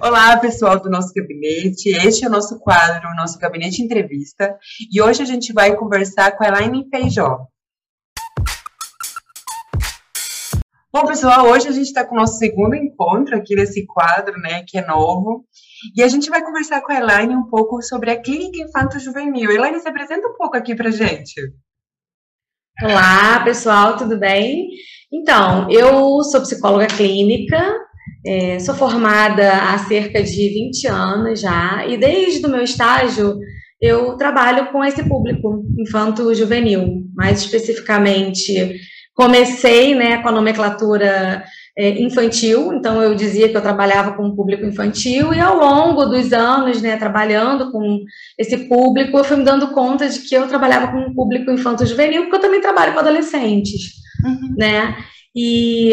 Olá, pessoal do nosso gabinete. Este é o nosso quadro, o nosso gabinete entrevista. E hoje a gente vai conversar com a Elaine Feijó. Bom, pessoal, hoje a gente está com o nosso segundo encontro aqui nesse quadro, né, que é novo. E a gente vai conversar com a Elaine um pouco sobre a Clínica Infanto Juvenil. Elaine, se apresenta um pouco aqui pra gente. Olá, pessoal, tudo bem? Então, eu sou psicóloga clínica, é, sou formada há cerca de 20 anos já, e desde o meu estágio eu trabalho com esse público infanto-juvenil, mais especificamente comecei né, com a nomenclatura é, infantil, então eu dizia que eu trabalhava com o público infantil, e ao longo dos anos, né, trabalhando com esse público, eu fui me dando conta de que eu trabalhava com o público infanto-juvenil, porque eu também trabalho com adolescentes, uhum. né, e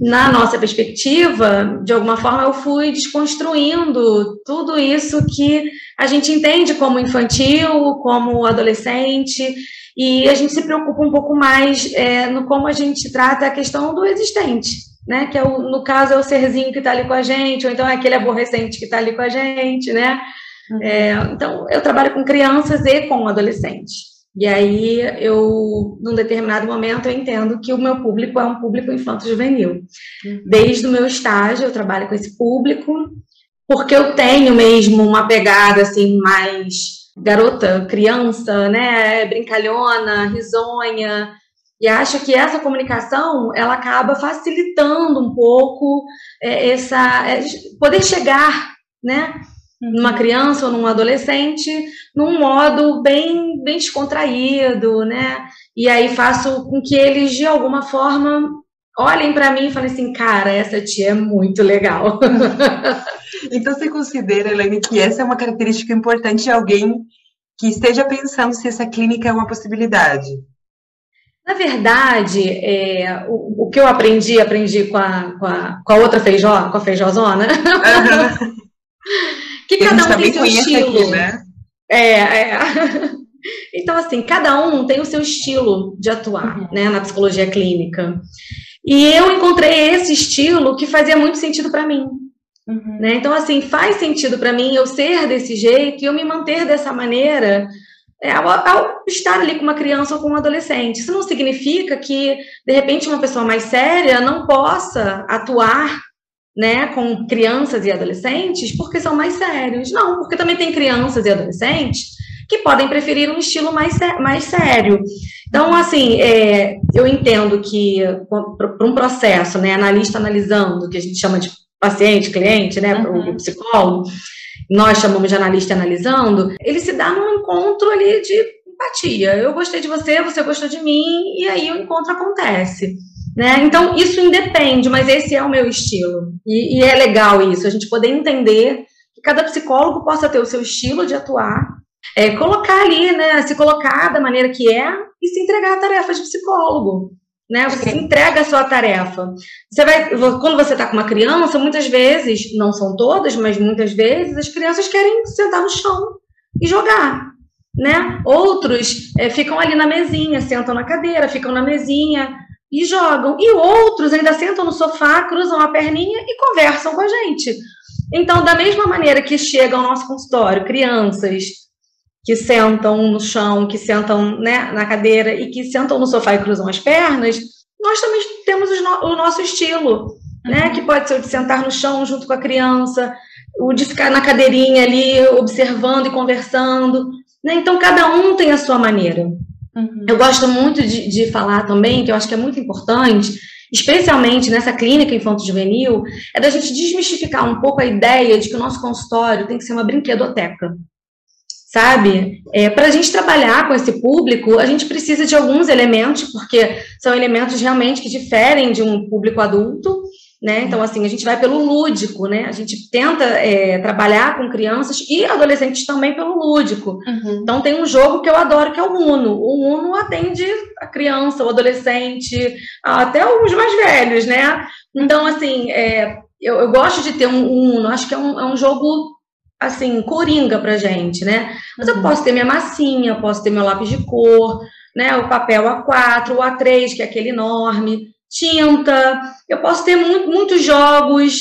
na nossa perspectiva, de alguma forma, eu fui desconstruindo tudo isso que a gente entende como infantil, como adolescente, e a gente se preocupa um pouco mais é, no como a gente trata a questão do existente né? Que é o, no caso é o serzinho que está ali com a gente, ou então é aquele aborrecente que está ali com a gente, né? Uhum. É, então, eu trabalho com crianças e com adolescentes. E aí, eu, num determinado momento, eu entendo que o meu público é um público infanto-juvenil. Uhum. Desde o meu estágio, eu trabalho com esse público, porque eu tenho mesmo uma pegada, assim, mais garota, criança, né, brincalhona, risonha, e acho que essa comunicação ela acaba facilitando um pouco é, essa é, poder chegar, né, uhum. numa criança ou num adolescente num modo bem bem descontraído, né? E aí faço com que eles de alguma forma olhem para mim e falem assim, cara, essa tia é muito legal. então você considera, Elaine, que essa é uma característica importante de alguém que esteja pensando se essa clínica é uma possibilidade? Na verdade, é, o, o, que eu aprendi, aprendi com a, com a, com a outra feijó, com a feijozona, uhum. que cada um tem seu estilo. Aqui, né? É, é. Então, assim, cada um tem o seu estilo de atuar, uhum. né, na psicologia clínica. E eu encontrei esse estilo que fazia muito sentido para mim. Uhum. Né? Então, assim, faz sentido para mim eu ser desse jeito e eu me manter dessa maneira é, ao, ao, estar ali com uma criança ou com um adolescente. Isso não significa que, de repente, uma pessoa mais séria não possa atuar né, com crianças e adolescentes porque são mais sérios. Não, porque também tem crianças e adolescentes que podem preferir um estilo mais, mais sério. Então, assim, é, eu entendo que para um processo, né, analista analisando, que a gente chama de paciente, cliente, né, para o uhum. psicólogo, nós chamamos de analista analisando, ele se dá num encontro ali de empatia. Eu gostei de você, você gostou de mim, e aí o encontro acontece. Né? Então, isso independe, mas esse é o meu estilo. E, e é legal isso, a gente poder entender que cada psicólogo possa ter o seu estilo de atuar, é, colocar ali, né, se colocar da maneira que é e se entregar a tarefa de psicólogo né? Você entrega a sua tarefa. Você vai, quando você está com uma criança, muitas vezes, não são todas, mas muitas vezes, as crianças querem sentar no chão e jogar, né? Outros é, ficam ali na mesinha, sentam na cadeira, ficam na mesinha e jogam. E outros ainda sentam no sofá, cruzam a perninha e conversam com a gente. Então, da mesma maneira que chega ao nosso consultório crianças que sentam no chão, que sentam né, na cadeira e que sentam no sofá e cruzam as pernas, nós também temos o nosso estilo, né? Que pode ser o de sentar no chão junto com a criança, o de ficar na cadeirinha ali observando e conversando. Né? Então, cada um tem a sua maneira. Uhum. Eu gosto muito de, de falar também, que eu acho que é muito importante, especialmente nessa clínica infanto-juvenil, é da gente desmistificar um pouco a ideia de que o nosso consultório tem que ser uma brinquedoteca sabe? É, Para a gente trabalhar com esse público, a gente precisa de alguns elementos, porque são elementos realmente que diferem de um público adulto, né? Então, assim, a gente vai pelo lúdico, né? A gente tenta é, trabalhar com crianças e adolescentes também pelo lúdico. Uhum. Então, tem um jogo que eu adoro, que é o Uno. O Uno atende a criança, o adolescente, até os mais velhos, né? Então, assim, é, eu, eu, gosto de ter um, um Uno. Acho que é um, é um jogo assim, coringa pra gente, né? Mas eu uhum. posso ter minha massinha, posso ter meu lápis de cor, né? O papel A4, o A3, que é aquele enorme, tinta. Eu posso ter muito, muitos jogos,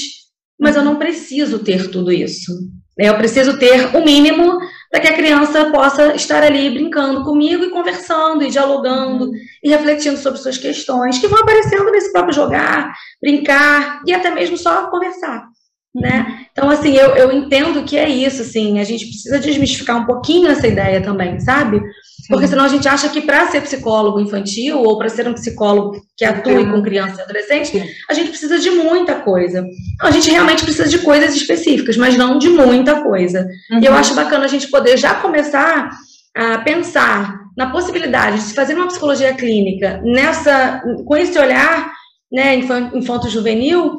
mas eu não preciso ter tudo isso. Eu preciso ter o mínimo para que a criança possa estar ali brincando comigo e conversando e dialogando e refletindo sobre suas questões que vão aparecendo nesse próprio jogar, brincar e até mesmo só conversar. Né? Então, assim, eu, eu entendo que é isso, assim, a gente precisa desmistificar um pouquinho essa ideia também, sabe? Porque senão a gente acha que para ser psicólogo infantil ou para ser um psicólogo que atue com criança e adolescente, a gente precisa de muita coisa. a gente realmente precisa de coisas específicas, mas não de muita coisa. Uhum. E eu uhum. acho bacana a gente poder já começar a pensar na possibilidade de se fazer uma psicologia clínica nessa, com esse olhar né, infanto-juvenil,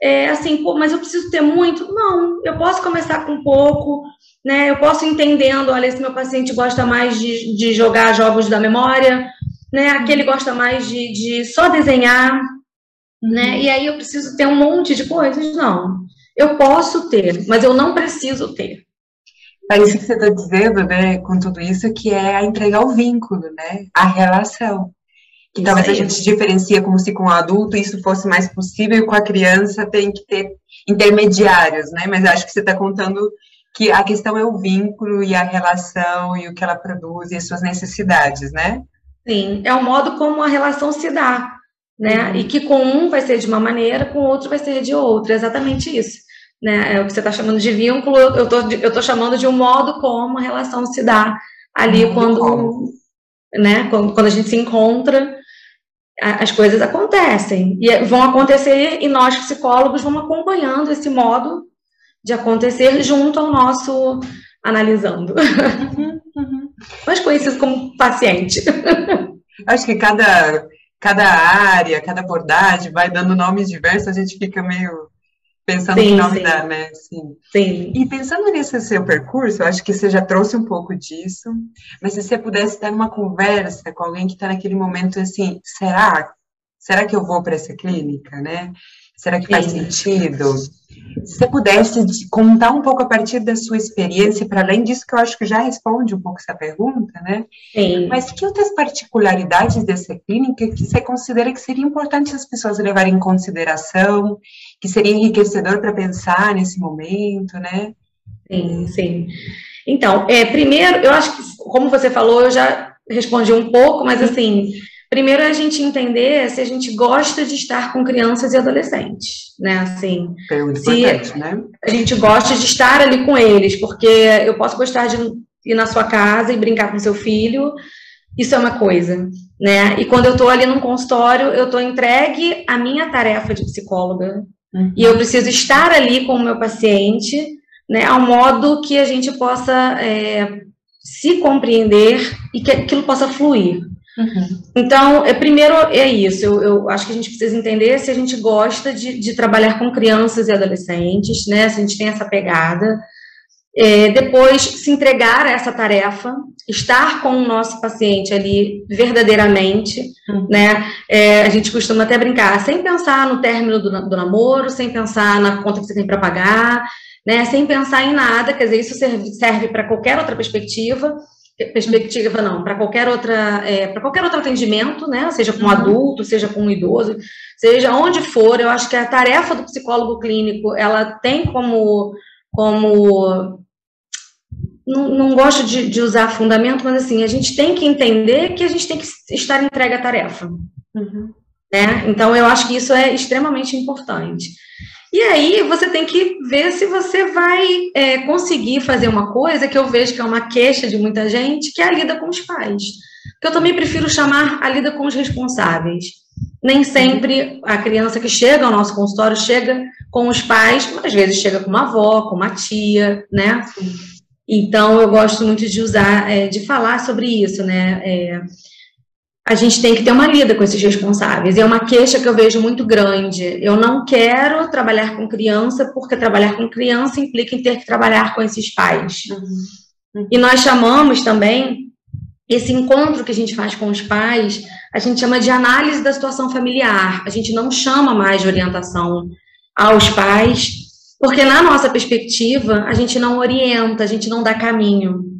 é, assim, pô, mas eu preciso ter muito? Não, eu posso começar com pouco, né? Eu posso ir entendendo, olha, esse meu paciente gosta mais de, de jogar jogos da memória, né? Aquele gosta mais de, de só desenhar, né? Uhum. E aí eu preciso ter um monte de coisas? Não. Eu posso ter, mas eu não preciso ter. É isso que você está dizendo, né, com tudo isso, que é a entregar o vínculo, né, a relação. Que talvez a gente diferencia como se com o adulto isso fosse mais possível e com a criança tem que ter intermediários, né, mas acho que você está contando que a questão é o vínculo e a relação e o que ela produz e as suas necessidades, né? Sim, é o modo como a relação se dá, né? Uhum. E que com um vai ser de uma maneira, com o outro vai ser de outra, é exatamente isso. Né? É o que você está chamando de vínculo, eu estou eu tô chamando de um modo como a relação se dá ali uhum. quando, né, quando, quando a gente se encontra, as coisas acontecem. E vão acontecer, e nós, psicólogos, vamos acompanhando esse modo de acontecer junto ao nosso analisando. Uhum, uhum. Mas conhecido como paciente. Acho que cada, cada área, cada abordagem vai dando nomes diversos, a gente fica meio pensando sim, que nome sim. dá, né? Sim. sim. E pensando nesse seu percurso, eu acho que você já trouxe um pouco disso, mas se você pudesse estar numa conversa com alguém que está naquele momento assim, será? Será que eu vou para essa clínica, né? Será que faz Sim. sentido? Se você pudesse contar um pouco a partir da sua experiência, para além disso, que eu acho que já responde um pouco essa pergunta, né? Sim. Mas que outras particularidades dessa clínica que você considera que seria importante as pessoas levarem em consideração, que seria enriquecedor para pensar nesse momento, né? Sim, sim. Então, é, primeiro, eu acho que, como você falou, eu já respondi um pouco, mas assim, Primeiro é a gente entender se a gente gosta de estar com crianças e adolescentes, né? Assim, se né? a gente gosta de estar ali com eles, porque eu posso gostar de ir na sua casa e brincar com seu filho, isso é uma coisa, né? E quando eu estou ali num consultório, eu estou entregue à minha tarefa de psicóloga uhum. e eu preciso estar ali com o meu paciente, né? Ao modo que a gente possa é, se compreender e que aquilo possa fluir. Uhum. Então, é, primeiro é isso, eu, eu, acho que a gente precisa entender se a gente gosta de, de trabalhar com crianças e adolescentes, né, se a gente tem essa pegada. É, depois, se entregar a essa tarefa, estar com o nosso paciente ali verdadeiramente, uhum. né? É, a gente costuma até brincar, sem pensar no término do, do namoro, sem pensar na conta que você tem para pagar, né? Sem pensar em nada, quer dizer, isso serve, serve para qualquer outra perspectiva perspectiva não, para qualquer outra, é, para qualquer outro atendimento, né? Seja com um uhum. adulto, seja com um idoso, seja onde for, eu acho que a tarefa do psicólogo clínico, ela tem como, como não, não gosto de, de, usar fundamento, mas assim, a gente tem que entender que a gente tem que estar entregue à tarefa. Uhum. Né? Então, eu acho que isso é extremamente importante. E aí você tem que ver se você vai é, conseguir fazer uma coisa que eu vejo que é uma queixa de muita gente, que é a lida com os pais. Que eu também prefiro chamar a lida com os responsáveis. Nem sempre a criança que chega ao nosso consultório chega com os pais, às vezes chega com uma avó, com uma tia, né? Então eu gosto muito de usar, é, de falar sobre isso, né? É, a gente tem que ter uma lida com esses responsáveis. E é uma queixa que eu vejo muito grande. Eu não quero trabalhar com criança, porque trabalhar com criança implica em ter que trabalhar com esses pais. Uhum. E nós chamamos também esse encontro que a gente faz com os pais, a gente chama de análise da situação familiar. A gente não chama mais de orientação aos pais, porque na nossa perspectiva, a gente não orienta, a gente não dá caminho.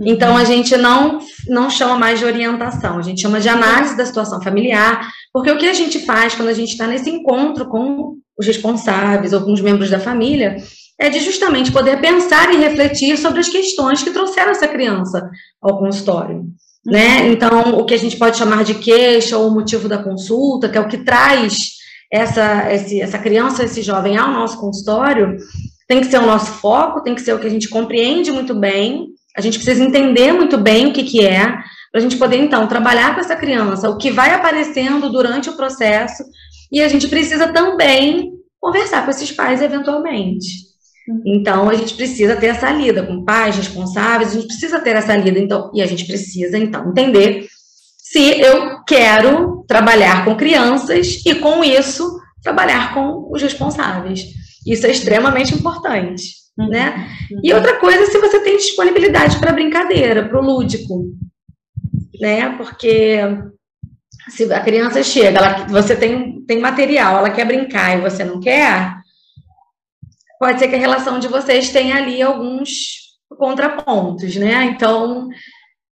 Então, a gente não, não chama mais de orientação, a gente chama de análise da situação familiar, porque o que a gente faz quando a gente está nesse encontro com os responsáveis, alguns membros da família, é de justamente poder pensar e refletir sobre as questões que trouxeram essa criança ao consultório. Né? Uhum. Então, o que a gente pode chamar de queixa ou motivo da consulta, que é o que traz essa, esse, essa criança, esse jovem ao nosso consultório, tem que ser o nosso foco, tem que ser o que a gente compreende muito bem, a gente precisa entender muito bem o que, que é, para a gente poder, então, trabalhar com essa criança, o que vai aparecendo durante o processo, e a gente precisa também conversar com esses pais eventualmente. Uhum. Então, a gente precisa ter essa lida com pais responsáveis, a gente precisa ter essa lida, então, e a gente precisa, então, entender se eu quero trabalhar com crianças e, com isso, trabalhar com os responsáveis. Isso é extremamente importante. Né? Uhum. E outra coisa, se você tem disponibilidade para brincadeira, para o lúdico, né? Porque se a criança chega, ela, você tem, tem material, ela quer brincar e você não quer, pode ser que a relação de vocês tenha ali alguns contrapontos, né? Então,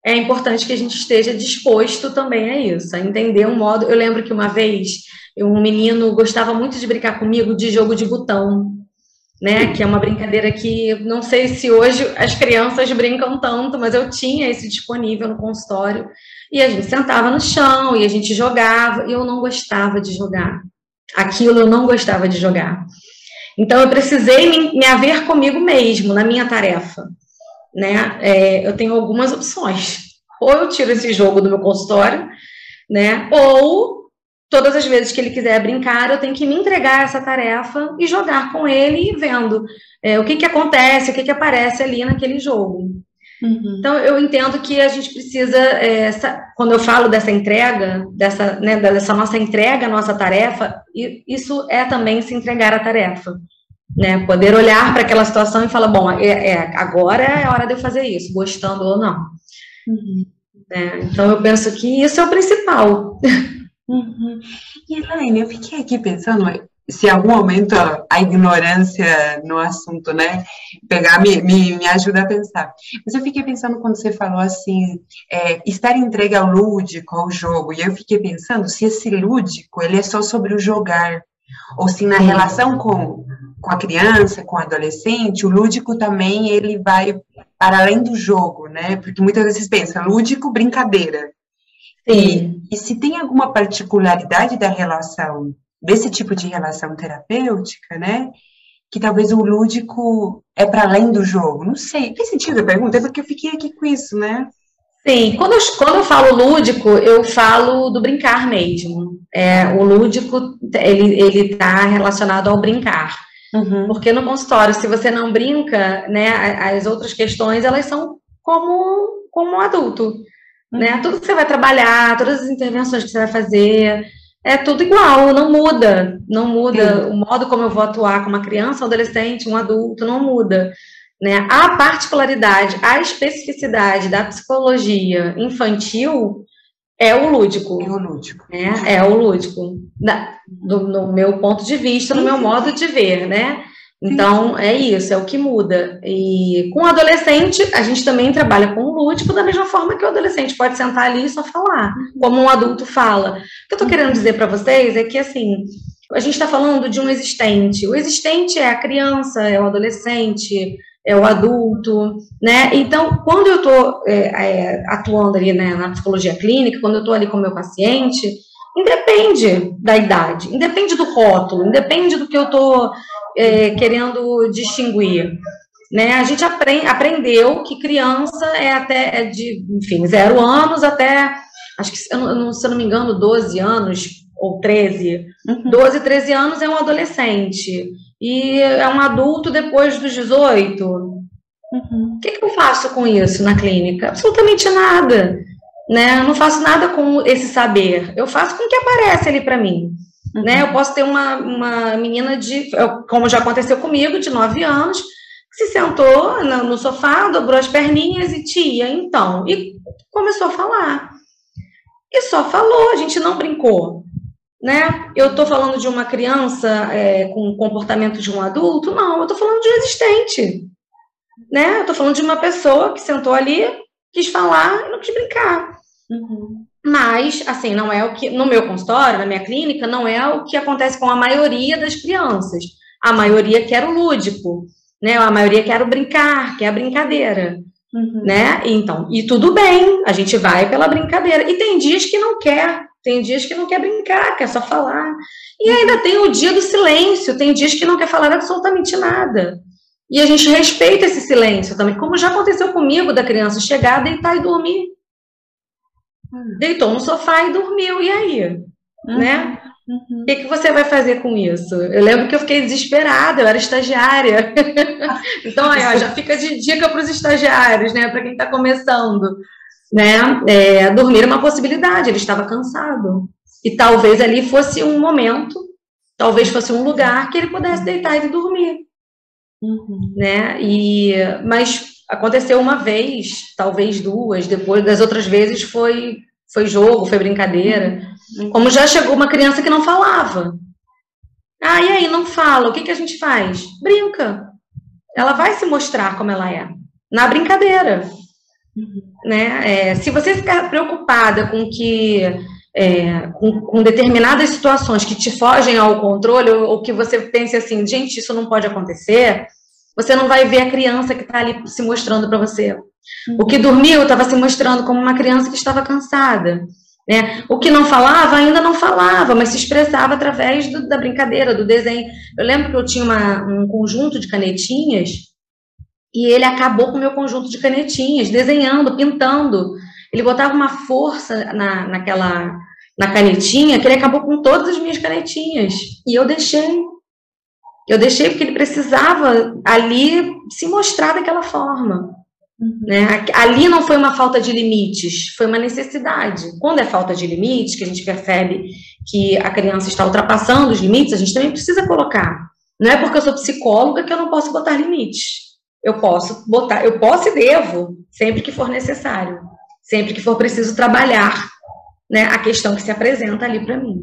é importante que a gente esteja disposto também a isso, a entender um modo. Eu lembro que uma vez um menino gostava muito de brincar comigo de jogo de botão, né? Que é uma brincadeira que não sei se hoje as crianças brincam tanto, mas eu tinha esse disponível no consultório. E a gente sentava no chão e a gente jogava, e eu não gostava de jogar. Aquilo eu não gostava de jogar. Então eu precisei me, me haver comigo mesmo na minha tarefa. Né? É, eu tenho algumas opções. Ou eu tiro esse jogo do meu consultório, né? Ou todas as vezes que ele quiser brincar, eu tenho que me entregar essa tarefa e jogar com ele e vendo é, o que, que acontece, o que, que aparece ali naquele jogo. Uhum. Então, eu entendo que a gente precisa, é, essa, quando eu falo dessa entrega, dessa, né, dessa nossa entrega, nossa tarefa, isso é também se entregar a tarefa. Né? Poder olhar para aquela situação e falar, bom, é, é, agora é a hora de eu fazer isso, gostando ou não. Uhum. É, então, eu penso que isso é o principal. Uhum. E Elaine, eu fiquei aqui pensando se em algum momento a ignorância no assunto, né, pegar, me, me, me ajuda a pensar. Mas eu fiquei pensando quando você falou assim, é, estar entregue ao lúdico, ao jogo, e eu fiquei pensando se esse lúdico, ele é só sobre o jogar, ou se na relação com, com a criança, com o adolescente, o lúdico também, ele vai para além do jogo, né, porque muitas vezes pensa, lúdico, brincadeira, e, e se tem alguma particularidade da relação, desse tipo de relação terapêutica, né? Que talvez o lúdico é para além do jogo. Não sei. Fez sentido a pergunta? É porque eu fiquei aqui com isso, né? Sim, quando eu, quando eu falo lúdico, eu falo do brincar mesmo. É, o lúdico, ele está relacionado ao brincar. Uhum. Porque no consultório, se você não brinca, né, as outras questões, elas são como, como um adulto né? Tudo que você vai trabalhar, todas as intervenções que você vai fazer, é tudo igual, não muda, não muda. Sim. O modo como eu vou atuar com uma criança, um adolescente, um adulto, não muda. Né? A particularidade, a especificidade da psicologia infantil é o lúdico. É o lúdico. Né? É o lúdico. Da, do, no meu ponto de vista, no meu modo de ver, né? Então, é isso, é o que muda. E com o adolescente, a gente também trabalha com o lúdico da mesma forma que o adolescente pode sentar ali e só falar, como um adulto fala. O que eu estou querendo dizer para vocês é que, assim, a gente está falando de um existente. O existente é a criança, é o adolescente, é o adulto, né? Então, quando eu estou é, é, atuando ali né, na psicologia clínica, quando eu estou ali com o meu paciente, independe da idade, independe do rótulo, independe do que eu estou é, querendo distinguir. Né? A gente aprend, aprendeu que criança é até é de, enfim, zero anos até, acho que, se eu não, se eu não me engano, 12 anos ou 13. Uhum. 12, 13 anos é um adolescente. E é um adulto depois dos 18. Uhum. O que, que eu faço com isso na clínica? Absolutamente nada. Né? Eu não faço nada com esse saber. Eu faço com o que aparece ali para mim. Uhum. Né? Eu posso ter uma, uma menina de, como já aconteceu comigo, de 9 anos, que se sentou no, no sofá, dobrou as perninhas e tia, então, e começou a falar. E só falou, a gente não brincou. Né? Eu estou falando de uma criança é, com o comportamento de um adulto? Não, eu estou falando de um existente. Né? Eu estou falando de uma pessoa que sentou ali, quis falar e não quis brincar. Uhum. Mas, assim, não é o que, no meu consultório, na minha clínica, não é o que acontece com a maioria das crianças. A maioria quer o lúdico, né? A maioria quer o brincar, quer a brincadeira, uhum. né? Então, e tudo bem, a gente vai pela brincadeira. E tem dias que não quer, tem dias que não quer brincar, quer só falar. E ainda tem o dia do silêncio, tem dias que não quer falar absolutamente nada. E a gente respeita esse silêncio também, como já aconteceu comigo da criança chegar, deitar e dormir. Hum. Deitou no sofá e dormiu, e aí? Uhum. Né? Uhum. O que, que você vai fazer com isso? Eu lembro que eu fiquei desesperada, eu era estagiária. então, aí, ó, já fica de dica para os estagiários, né? Para quem está começando. Né? É, dormir é uma possibilidade, ele estava cansado. E talvez ali fosse um momento, talvez fosse um lugar que ele pudesse deitar e dormir. Uhum. Né? E, mas aconteceu uma vez, talvez duas, depois das outras vezes foi, foi jogo, foi brincadeira. Uhum. Como já chegou uma criança que não falava. Ah, e aí, não fala, o que, que a gente faz? Brinca. Ela vai se mostrar como ela é, na brincadeira. Uhum. Né? É, se você ficar preocupada com que é, com, com, determinadas situações que te fogem ao controle, ou, ou, que você pense assim, gente, isso não pode acontecer, você não vai ver a criança que está ali se mostrando para você. Uhum. O que dormiu estava se mostrando como uma criança que estava cansada. Né? O que não falava, ainda não falava, mas se expressava através do, da brincadeira, do desenho. Eu lembro que eu tinha uma, um conjunto de canetinhas e ele acabou com o meu conjunto de canetinhas, desenhando, pintando. Ele botava uma força na, naquela na canetinha que ele acabou com todas as minhas canetinhas. E eu deixei. Eu deixei porque ele precisava ali se mostrar daquela forma. Uhum. Né? Ali não foi uma falta de limites, foi uma necessidade. Quando é falta de limites, que a gente percebe que a criança está ultrapassando os limites, a gente também precisa colocar. Não é porque eu sou psicóloga que eu não posso botar limites. Eu posso botar, eu posso e devo, sempre que for necessário, sempre que for preciso trabalhar né, a questão que se apresenta ali para mim.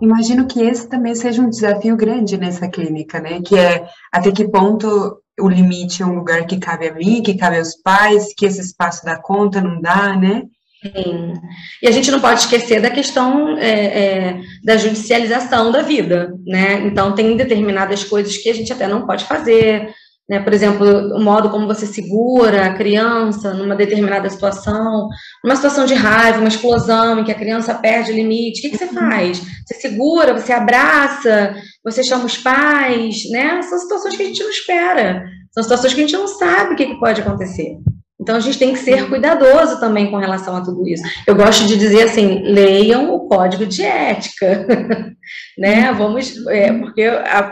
Imagino que esse também seja um desafio grande nessa clínica, né? Que é até que ponto o limite é um lugar que cabe a mim, que cabe aos pais, que esse espaço dá conta, não dá, né? Sim. E a gente não pode esquecer da questão é, é, da judicialização da vida, né? Então, tem determinadas coisas que a gente até não pode fazer, né? Por exemplo, o modo como você segura a criança numa determinada situação, uma situação de raiva, uma explosão em que a criança perde o limite, o que, que você faz? Você segura, você abraça, você chama os pais, né? São situações que a gente não espera, são situações que a gente não sabe o que, que pode acontecer. Então a gente tem que ser cuidadoso também com relação a tudo isso. Eu gosto de dizer assim, leiam o código de ética, né? Vamos, é, porque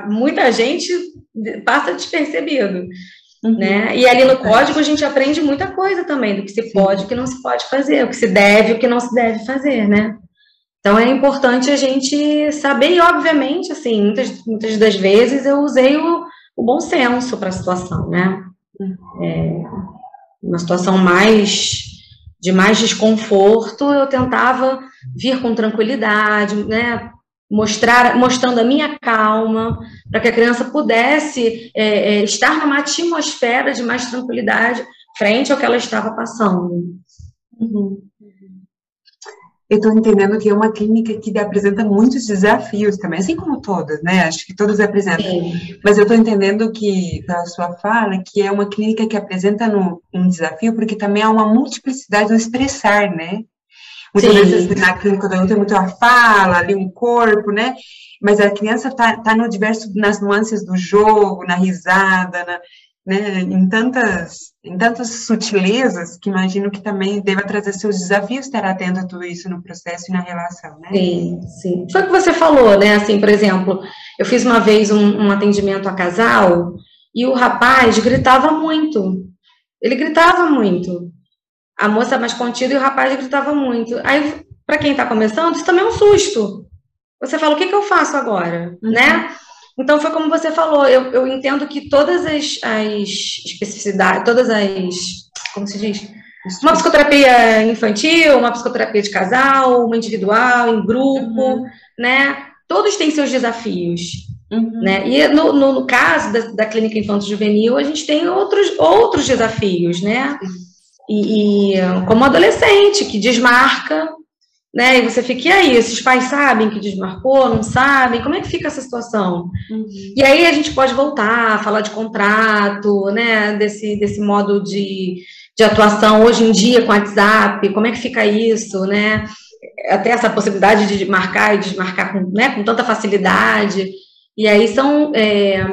muita gente passa despercebido. Uhum. Né? E ali no código a gente aprende muita coisa também, do que se pode e o que não se pode fazer, o que se deve e o que não se deve fazer, né? Então é importante a gente saber, e obviamente, assim, muitas, muitas das vezes eu usei o, o bom senso para a situação, né? É, uma situação mais de mais desconforto, eu tentava vir com tranquilidade, né? Mostrar, mostrando a minha calma, para que a criança pudesse é, é, estar numa atmosfera de mais tranquilidade frente ao que ela estava passando. Uhum. Eu estou entendendo que é uma clínica que apresenta muitos desafios também, assim como todas, né? Acho que todas apresentam. Sim. Mas eu estou entendendo que, pela sua fala, que é uma clínica que apresenta no, um desafio, porque também há uma multiplicidade no expressar, né? Muitas Sim. vezes na clínica do tem muito a fala, ali um corpo, né? Mas a criança está tá no diverso, nas nuances do jogo, na risada, na, né? Em tantas, em tantas sutilezas que imagino que também deva trazer seus desafios estar atento a tudo isso no processo e na relação, né? Sim, sim. Foi o que você falou, né? Assim, por exemplo, eu fiz uma vez um, um atendimento a casal e o rapaz gritava muito. Ele gritava muito a moça mais contida e o rapaz gritava muito. Aí, para quem está começando, isso também é um susto. Você fala, o que, que eu faço agora? Uhum. Né? Então, foi como você falou, eu, eu entendo que todas as, as especificidades, todas as. Como se diz? Uma psicoterapia infantil, uma psicoterapia de casal, uma individual, em grupo, uhum. né? Todos têm seus desafios. Uhum. Né? E no, no, no caso da, da clínica infanto-juvenil, a gente tem outros, outros desafios, né? Uhum e, e como adolescente que desmarca né? E você fica, e aí, esses pais sabem que desmarcou, não sabem? Como é que fica essa situação? Uhum. E aí a gente pode voltar, falar de contrato, né? Desse, desse modo de, de atuação hoje em dia com o WhatsApp, como é que fica isso, né? Até essa possibilidade de marcar e desmarcar com, né, com tanta facilidade. E aí são é,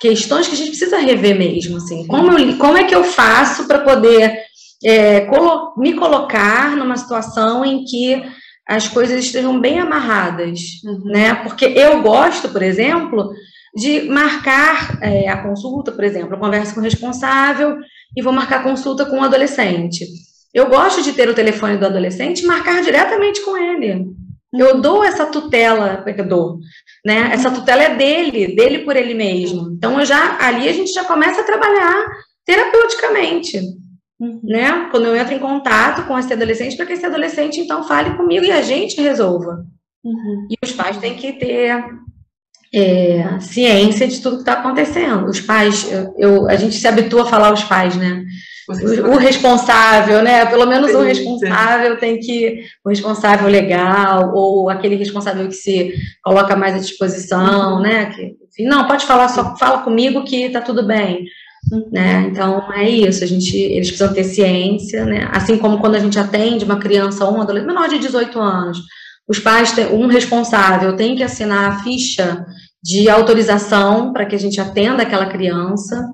questões que a gente precisa rever mesmo, assim. Como, eu, como é que eu faço para poder é, colo me colocar numa situação em que as coisas estejam bem amarradas, uhum. né? Porque eu gosto, por exemplo, de marcar é, a consulta, por exemplo, eu converso com o responsável e vou marcar consulta com o adolescente. Eu gosto de ter o telefone do adolescente e marcar diretamente com ele. Eu dou essa tutela, eu dou, né? Essa tutela é dele, dele por ele mesmo. Então, eu já ali a gente já começa a trabalhar terapeuticamente. Uhum. Né? Quando eu entro em contato com esse adolescente, para que esse adolescente então fale comigo e a gente resolva. Uhum. E os pais têm que ter é, ciência de tudo que está acontecendo. Os pais, eu, eu, a gente se habitua a falar os pais, né? O, o responsável, né? Pelo menos o responsável tem que. O responsável legal, ou aquele responsável que se coloca mais à disposição, uhum. né? Que, enfim, não, pode falar, só fala comigo que tá tudo bem. Né? Então é isso, a gente, eles precisam ter ciência, né? Assim como quando a gente atende uma criança ou um adolescente menor de 18 anos, os pais, têm, um responsável tem que assinar a ficha de autorização para que a gente atenda aquela criança,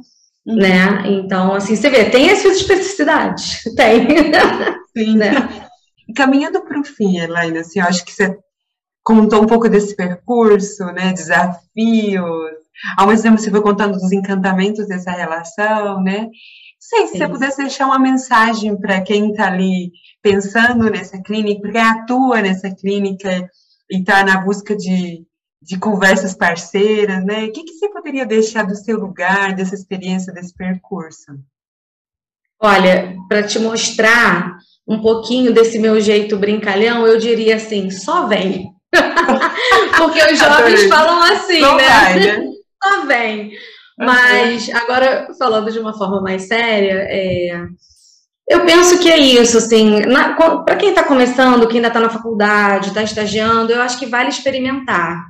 uhum. né? Então, assim, você vê, tem as suas especificidades, tem. Sim. né? Caminhando para o fim, Elaine, assim, eu acho que você contou um pouco desse percurso, né? Desafios, ao mesmo tempo, você foi contando dos encantamentos dessa relação, né? Sei se você pudesse deixar uma mensagem para quem está ali pensando nessa clínica, porque atua nessa clínica e está na busca de, de conversas parceiras, né? O que, que você poderia deixar do seu lugar, dessa experiência, desse percurso? Olha, para te mostrar um pouquinho desse meu jeito brincalhão, eu diria assim: só vem. Porque os jovens falam assim, né? Vai, né? Tá bem. Mas agora, falando de uma forma mais séria, é, eu penso que é isso, assim, para quem está começando, quem ainda está na faculdade, está estagiando, eu acho que vale experimentar,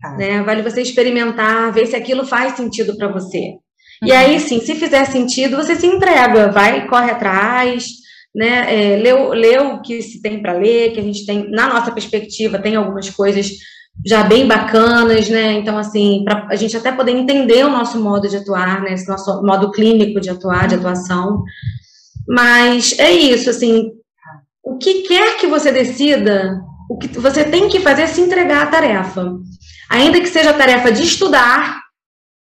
tá. né? Vale você experimentar, ver se aquilo faz sentido para você. Uhum. E aí, sim, se fizer sentido, você se entrega, vai, corre atrás, né? É, lê, lê o que se tem para ler, que a gente tem, na nossa perspectiva, tem algumas coisas já bem bacanas, né? Então, assim, para a gente até poder entender o nosso modo de atuar, né? Esse nosso modo clínico de atuar, de atuação. Mas é isso, assim, o que quer que você decida, o que você tem que fazer é se entregar à tarefa. Ainda que seja a tarefa de estudar,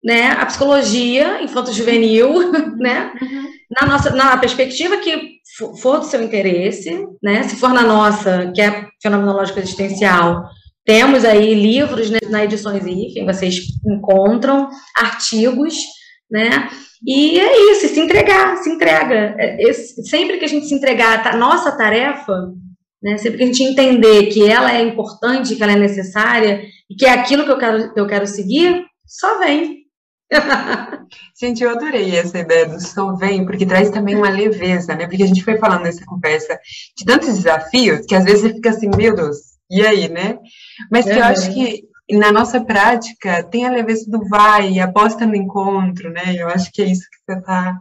né, a psicologia infanto-juvenil, né, uhum. na nossa na perspectiva que for do seu interesse, né, se for na nossa, que é fenomenológica existencial, temos aí livros né, na Edições IFEM, vocês encontram artigos, né? E é isso, se entregar, se entrega. É, sempre que a gente se entregar a nossa tarefa, né, sempre que a gente entender que ela é importante, que ela é necessária, e que é aquilo que eu quero, que eu quero seguir, só vem. gente, eu adorei essa ideia do só vem, porque traz também uma leveza, né? Porque a gente foi falando nessa conversa de tantos desafios que às vezes você fica assim, meu Deus, e aí, né? Mas que eu acho que na nossa prática tem a leveza do vai, aposta no encontro, né? Eu acho que é isso que você está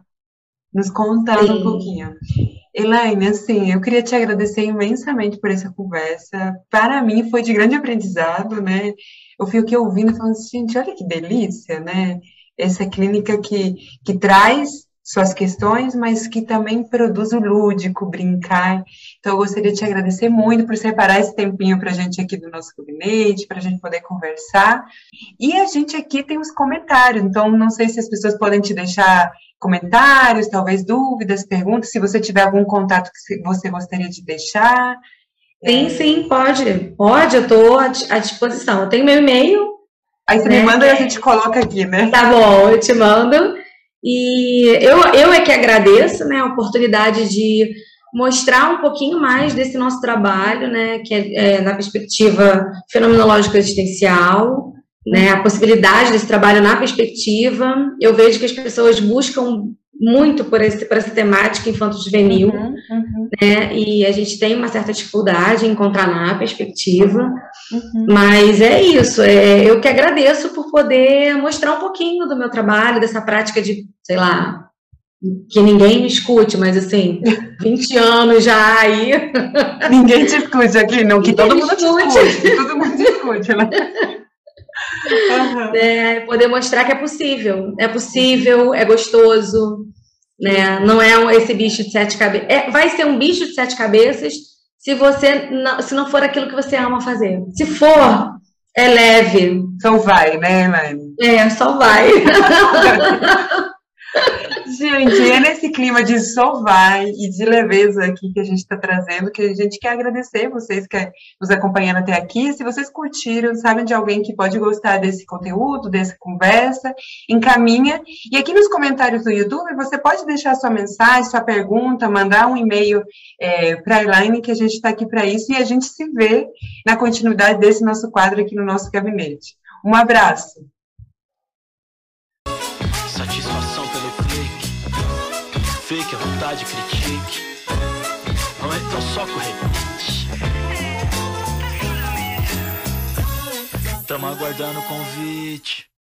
nos contando Sim. um pouquinho. Elaine, assim, eu queria te agradecer imensamente por essa conversa. Para mim foi de grande aprendizado, né? Eu fiquei ouvindo e falando assim, gente, olha que delícia, né? Essa clínica que, que traz suas questões, mas que também produz o lúdico, brincar. Então, eu gostaria de te agradecer muito por separar esse tempinho para a gente aqui do nosso gabinete, para a gente poder conversar. E a gente aqui tem os comentários, então não sei se as pessoas podem te deixar comentários, talvez dúvidas, perguntas, se você tiver algum contato que você gostaria de deixar. Sim, é... sim, pode. Pode, eu estou à disposição. Eu tenho meu e-mail. Aí você né? me manda e a gente coloca aqui, né? Tá bom, eu te mando. E eu, eu é que agradeço né, a oportunidade de mostrar um pouquinho mais desse nosso trabalho, né, que é, é na perspectiva fenomenológica existencial, né, a possibilidade desse trabalho na perspectiva. Eu vejo que as pessoas buscam muito por, esse, por essa temática infanto-juvenil, uhum, uhum. né? E a gente tem uma certa dificuldade em encontrar na perspectiva, uhum. mas é isso. É, eu que agradeço por poder mostrar um pouquinho do meu trabalho, dessa prática de, sei lá, que ninguém me escute, mas assim, 20 anos já aí. Ninguém te escute aqui, não, que todo mundo escute. te escute. Todo mundo te escute, né? Uhum. É, poder mostrar que é possível. É possível, é gostoso, né? Não é esse bicho de sete cabeças. É, vai ser um bicho de sete cabeças se você não, se não for aquilo que você ama fazer. Se for, é leve. Só vai, né, Elaine? É, só vai. Gente, é nesse clima de só vai e de leveza aqui que a gente está trazendo, que a gente quer agradecer vocês que nos acompanhando até aqui. Se vocês curtiram, sabem de alguém que pode gostar desse conteúdo, dessa conversa, encaminha. E aqui nos comentários do YouTube, você pode deixar sua mensagem, sua pergunta, mandar um e-mail é, para a Elaine, que a gente está aqui para isso, e a gente se vê na continuidade desse nosso quadro aqui no nosso gabinete. Um abraço. Vontade critique. Não é tão só corrente. Tamo aguardando o convite.